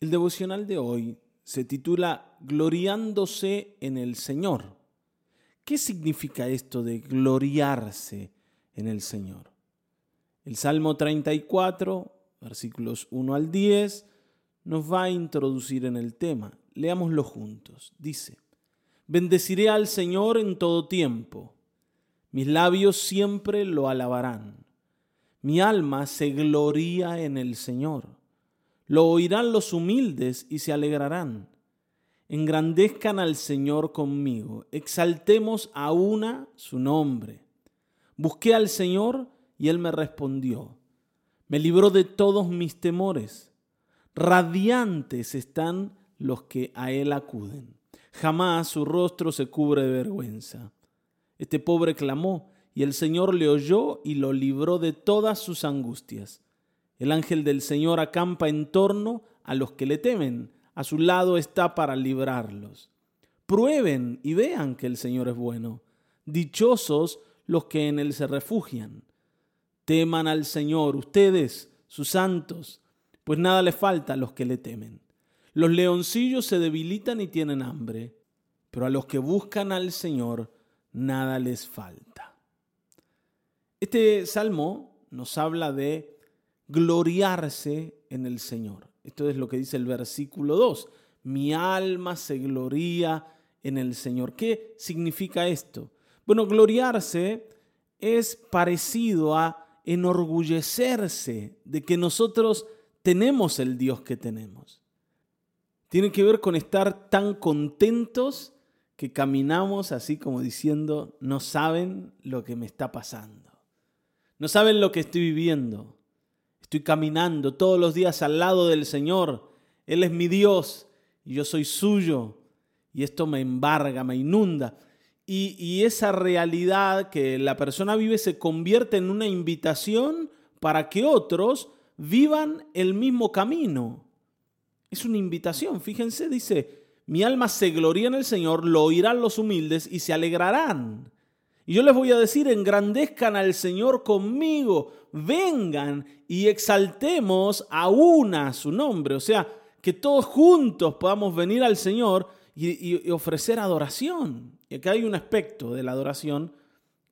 El devocional de hoy se titula Gloriándose en el Señor. ¿Qué significa esto de gloriarse en el Señor? El Salmo 34, versículos 1 al 10, nos va a introducir en el tema. Leámoslo juntos. Dice, Bendeciré al Señor en todo tiempo. Mis labios siempre lo alabarán. Mi alma se gloría en el Señor. Lo oirán los humildes y se alegrarán. Engrandezcan al Señor conmigo. Exaltemos a una su nombre. Busqué al Señor y Él me respondió. Me libró de todos mis temores. Radiantes están los que a Él acuden. Jamás su rostro se cubre de vergüenza. Este pobre clamó y el Señor le oyó y lo libró de todas sus angustias. El ángel del Señor acampa en torno a los que le temen, a su lado está para librarlos. Prueben y vean que el Señor es bueno. Dichosos los que en Él se refugian. Teman al Señor, ustedes, sus santos, pues nada le falta a los que le temen. Los leoncillos se debilitan y tienen hambre, pero a los que buscan al Señor nada les falta. Este salmo nos habla de gloriarse en el Señor. Esto es lo que dice el versículo 2. Mi alma se gloría en el Señor. ¿Qué significa esto? Bueno, gloriarse es parecido a enorgullecerse de que nosotros tenemos el Dios que tenemos. Tiene que ver con estar tan contentos que caminamos así como diciendo, no saben lo que me está pasando. No saben lo que estoy viviendo. Estoy caminando todos los días al lado del Señor. Él es mi Dios y yo soy suyo. Y esto me embarga, me inunda. Y, esa realidad que la persona vive se convierte en una invitación para que otros vivan el mismo camino. Es una invitación, fíjense, dice, mi alma se gloria en el Señor, lo oirán los humildes y se alegrarán. Y yo les voy a decir, engrandezcan al Señor conmigo, vengan y exaltemos a una su nombre. O sea, que todos juntos podamos venir al Señor y, ofrecer adoración. Y acá hay un aspecto de la adoración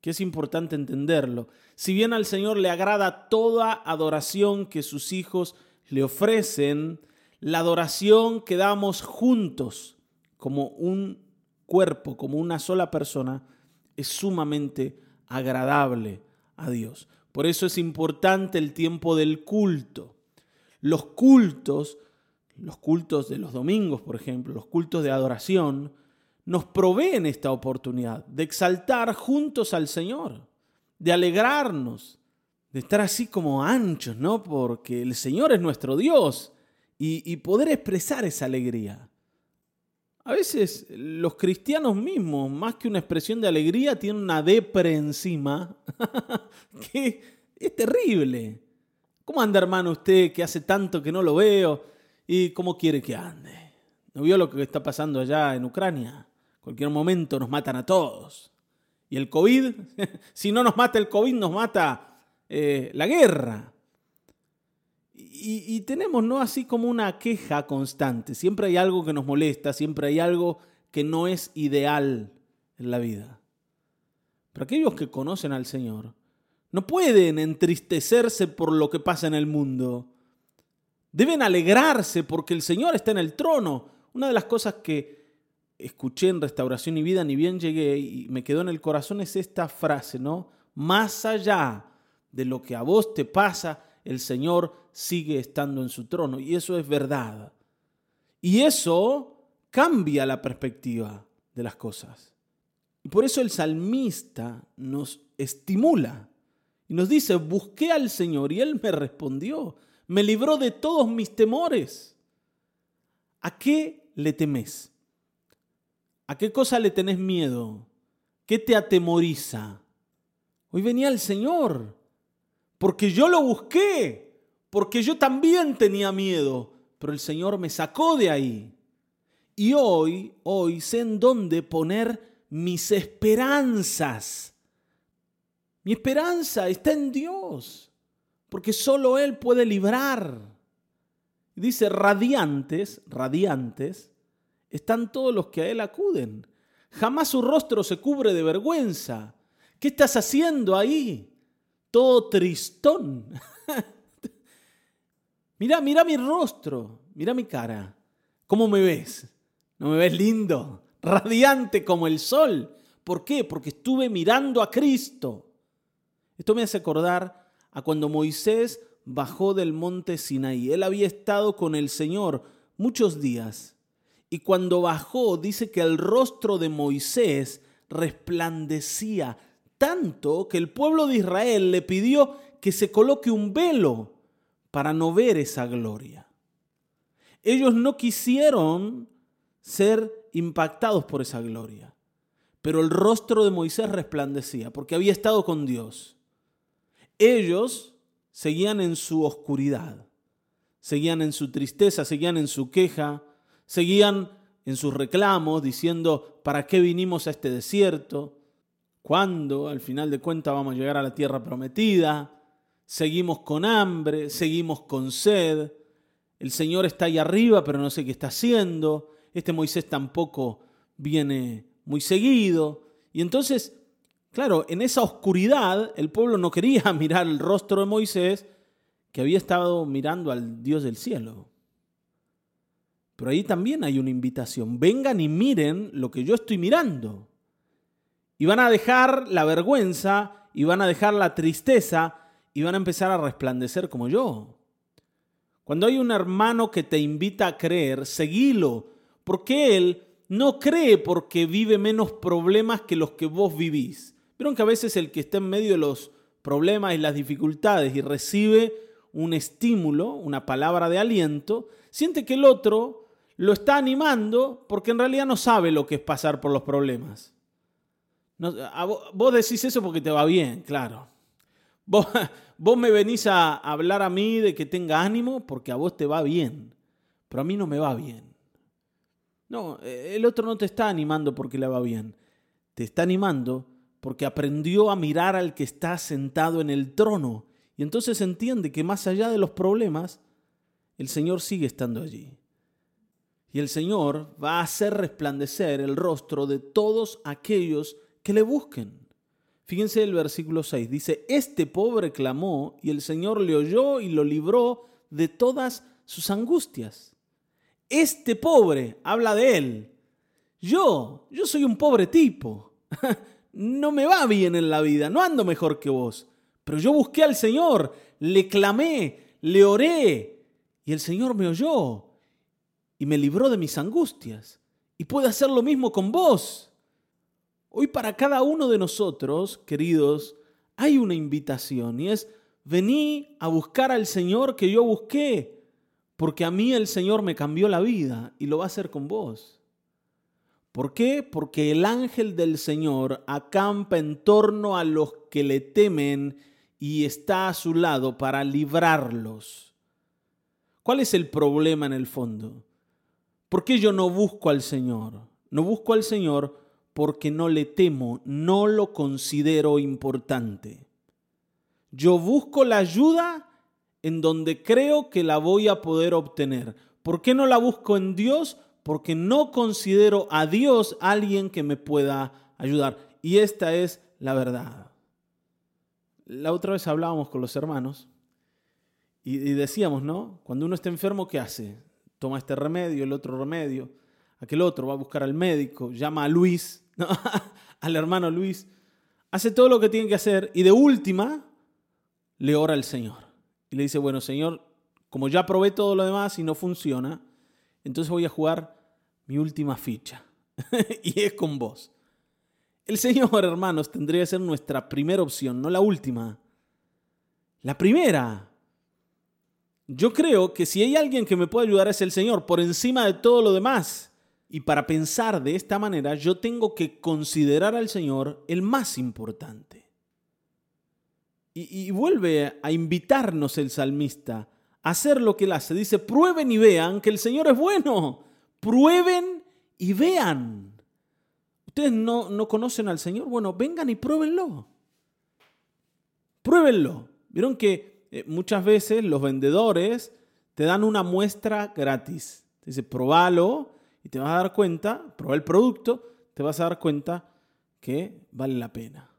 que es importante entenderlo. Si bien al Señor le agrada toda adoración que sus hijos le ofrecen, la adoración que damos juntos como un cuerpo, como una sola persona, es sumamente agradable a Dios. Por eso es importante el tiempo del culto. Los cultos, los cultos de los domingos, por ejemplo, los cultos de adoración, nos proveen esta oportunidad de exaltar juntos al Señor, de alegrarnos, de estar así como anchos, ¿no? Porque el Señor es nuestro Dios y, y poder expresar esa alegría. A veces los cristianos mismos, más que una expresión de alegría, tienen una depre encima que es terrible. ¿Cómo anda hermano usted que hace tanto que no lo veo? ¿Y cómo quiere que ande? ¿No vio lo que está pasando allá en Ucrania? Cualquier momento nos matan a todos. ¿Y el COVID? si no nos mata el COVID, nos mata eh, la guerra y, tenemos, ¿no? Así como una queja constante. Siempre hay algo que nos molesta, siempre hay algo que no es ideal en la vida. Pero aquellos que conocen al Señor no pueden entristecerse por lo que pasa en el mundo. Deben alegrarse porque el Señor está en el trono. Una de las cosas que escuché en Restauración y Vida, ni bien llegué y me quedó en el corazón, es esta frase, ¿no? Más allá de lo que a vos te pasa, el Señor sigue estando en su trono. Y eso es verdad. Y eso cambia la perspectiva de las cosas. Y por eso el salmista nos estimula y nos dice, busqué al Señor y Él me respondió, me libró de todos mis temores. ¿A qué le temes? ¿A qué cosa le tenés miedo? ¿Qué te atemoriza? Hoy venía el Señor porque yo lo busqué, porque yo también tenía miedo, pero el Señor me sacó de ahí. Y hoy, hoy sé en dónde poner mis esperanzas. Mi esperanza está en Dios, porque solo Él puede librar. Dice, radiantes, radiantes, están todos los que a Él acuden. Jamás su rostro se cubre de vergüenza. ¿Qué estás haciendo ahí? Todo tristón. mira, mira mi rostro, mira mi cara. ¿Cómo me ves? ¿No me ves lindo? Radiante como el sol. ¿Por qué? Porque estuve mirando a Cristo. Esto me hace acordar a cuando Moisés bajó del monte Sinaí. Él había estado con el Señor muchos días. Y cuando bajó, dice que el rostro de Moisés resplandecía tanto que el pueblo de Israel le pidió que se coloque un velo para no ver esa gloria. Ellos no quisieron ser impactados por esa gloria, pero el rostro de Moisés resplandecía porque había estado con Dios. Ellos seguían en su oscuridad, seguían en su tristeza, seguían en su queja, seguían en sus reclamos diciendo, ¿para qué vinimos a este desierto? ¿Cuándo, al final de cuentas, vamos a llegar a la tierra prometida? Seguimos con hambre, seguimos con sed. El Señor está ahí arriba, pero no sé qué está haciendo. Este Moisés tampoco viene muy seguido. Y entonces Claro, en esa oscuridad el pueblo no quería mirar el rostro de Moisés, que había estado mirando al Dios del cielo. Pero ahí también hay una invitación. Vengan y miren lo que yo estoy mirando. Y van a dejar la vergüenza, y van a dejar la tristeza, y van a empezar a resplandecer como yo. Cuando hay un hermano que te invita a creer, seguilo, porque él no cree porque vive menos problemas que los que vos vivís Vieron que a veces el que está en medio de los problemas y las dificultades y recibe un estímulo, una palabra de aliento, siente que el otro lo está animando porque en realidad no sabe lo que es pasar por los problemas. vos, decís eso porque te va bien, claro. Vos, vos me venís a hablar a mí de que tenga ánimo porque a vos te va bien, pero a mí no me va bien. No, el otro no te está animando porque le va bien, te está animando porque aprendió a mirar al que está sentado en el trono. Y entonces entiende que más allá de los problemas, el Señor sigue estando allí. Y el Señor va a hacer resplandecer el rostro de todos aquellos que le busquen. Fíjense el versículo 6. Dice, este pobre clamó y el Señor le oyó y lo libró de todas sus angustias. Este pobre habla de él. Yo, yo soy un pobre tipo. no me va bien en la vida, no ando mejor que vos. Pero yo busqué al Señor, le clamé, le oré, y el Señor me oyó y me libró de mis angustias. Y puede hacer lo mismo con vos. Hoy para cada uno de nosotros, queridos, hay una invitación y es, vení a buscar al Señor que yo busqué, porque a mí el Señor me cambió la vida y lo va a hacer con vos. ¿Por qué? Porque el ángel del Señor acampa en torno a los que le temen y está a su lado para librarlos. ¿Cuál es el problema en el fondo? ¿Por qué yo no busco al Señor? No busco al Señor porque no le temo, no lo considero importante. Yo busco la ayuda en donde creo que la voy a poder obtener. ¿Por qué no la busco en Dios? porque no considero a Dios alguien que me pueda ayudar. Y esta es la verdad. La otra vez hablábamos con los hermanos y, decíamos, ¿no? Cuando uno está enfermo, ¿qué hace? Toma este remedio, el otro remedio, aquel otro va a buscar al médico, llama a Luis, al hermano Luis, hace todo lo que tiene que hacer y de última le ora al Señor. Y le dice, bueno, Señor, como ya probé todo lo demás y no funciona, entonces voy a jugar mi última ficha. y es con vos. El Señor, hermanos, tendría que ser nuestra primera opción, no la última. La primera. Yo creo que si hay alguien que me puede ayudar es el Señor, por encima de todo lo demás. Y para pensar de esta manera, yo tengo que considerar al Señor el más importante. Y, vuelve a invitarnos el salmista hacer lo que él hace. Dice, prueben y vean que el Señor es bueno. Prueben y vean. ¿Ustedes no, no conocen al Señor? Bueno, vengan y pruébenlo. Pruébenlo. Vieron que eh, muchas veces los vendedores te dan una muestra gratis. Dice, probalo y te vas a dar cuenta, prueba el producto, te vas a dar cuenta que vale la pena.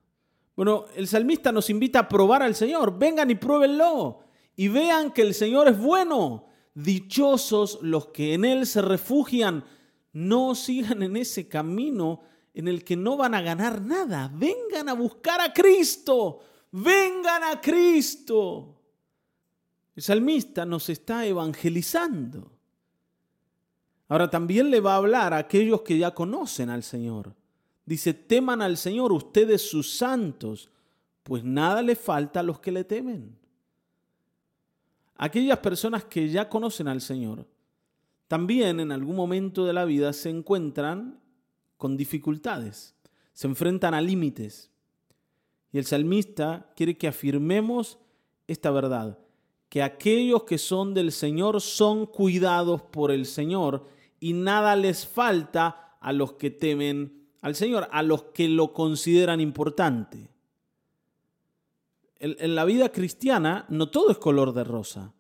Bueno, el salmista nos invita a probar al Señor. Vengan y pruébenlo y vean que el Señor es bueno. Dichosos los que en Él se refugian. No sigan en ese camino en el que no van a ganar nada. Vengan a buscar a Cristo. Vengan a Cristo. El salmista nos está evangelizando. Ahora también le va a hablar a aquellos que ya conocen al Señor. Dice, teman al Señor ustedes sus santos, pues nada le falta a los que le temen. Aquellas personas que ya conocen al Señor, también en algún momento de la vida se encuentran con dificultades, se enfrentan a límites. Y el salmista quiere que afirmemos esta verdad, que aquellos que son del Señor son cuidados por el Señor y nada les falta a los que temen al Señor, a los que lo consideran importante. En, la vida cristiana no todo es color de rosa,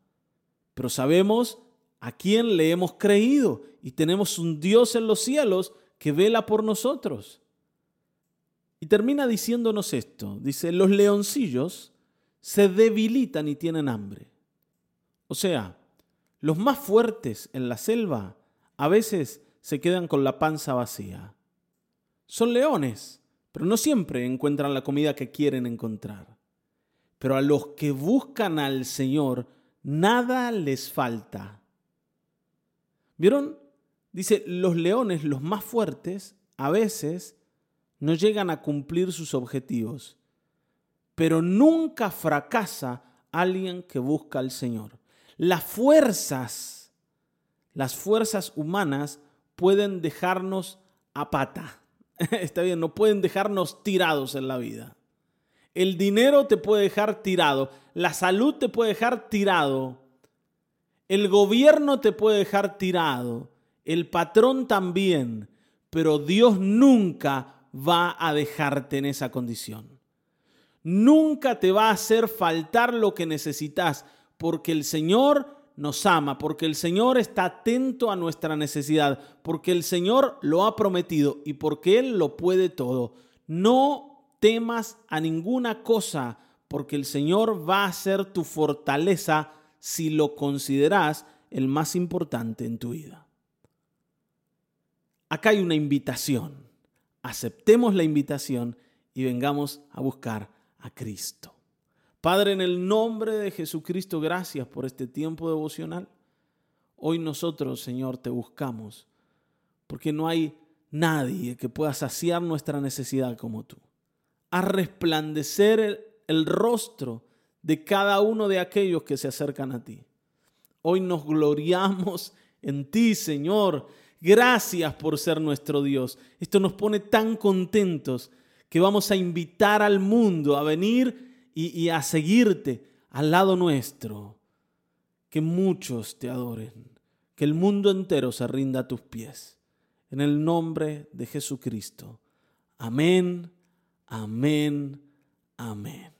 pero sabemos a quién le hemos creído y tenemos un Dios en los cielos que vela por nosotros. Y termina diciéndonos esto, dice, los leoncillos se debilitan y tienen hambre. O sea, los más fuertes en la selva a veces se quedan con la panza vacía. Son leones, pero no siempre encuentran la comida que quieren encontrar. Pero a los que buscan al Señor, nada les falta. ¿Vieron? Dice, los leones, los más fuertes, a veces no llegan a cumplir sus objetivos, pero nunca fracasa alguien que busca al Señor. Las fuerzas, las fuerzas humanas pueden dejarnos a pata. Está bien, no pueden dejarnos tirados en la vida. El dinero te puede dejar tirado, la salud te puede dejar tirado, el gobierno te puede dejar tirado, el patrón también, pero Dios nunca va a dejarte en esa condición. Nunca te va a hacer faltar lo que necesitas, porque el Señor nos ama, porque el Señor está atento a nuestra necesidad, porque el Señor lo ha prometido y porque Él lo puede todo. No temas a ninguna cosa, porque el Señor va a ser tu fortaleza si lo consideras el más importante en tu vida. Acá hay una invitación. Aceptemos la invitación y vengamos a buscar a Cristo. Padre, en el nombre de Jesucristo, gracias por este tiempo devocional. Hoy nosotros, Señor, te buscamos, porque no hay nadie que pueda saciar nuestra necesidad como tú. A resplandecer el, el rostro de cada uno de aquellos que se acercan a ti. Hoy nos gloriamos en ti, Señor. Gracias por ser nuestro Dios. Esto nos pone tan contentos que vamos a invitar al mundo a venir y, a seguirte al lado nuestro. Que muchos te adoren, que el mundo entero se rinda a tus pies. En el nombre de Jesucristo. Amén, amén, amén.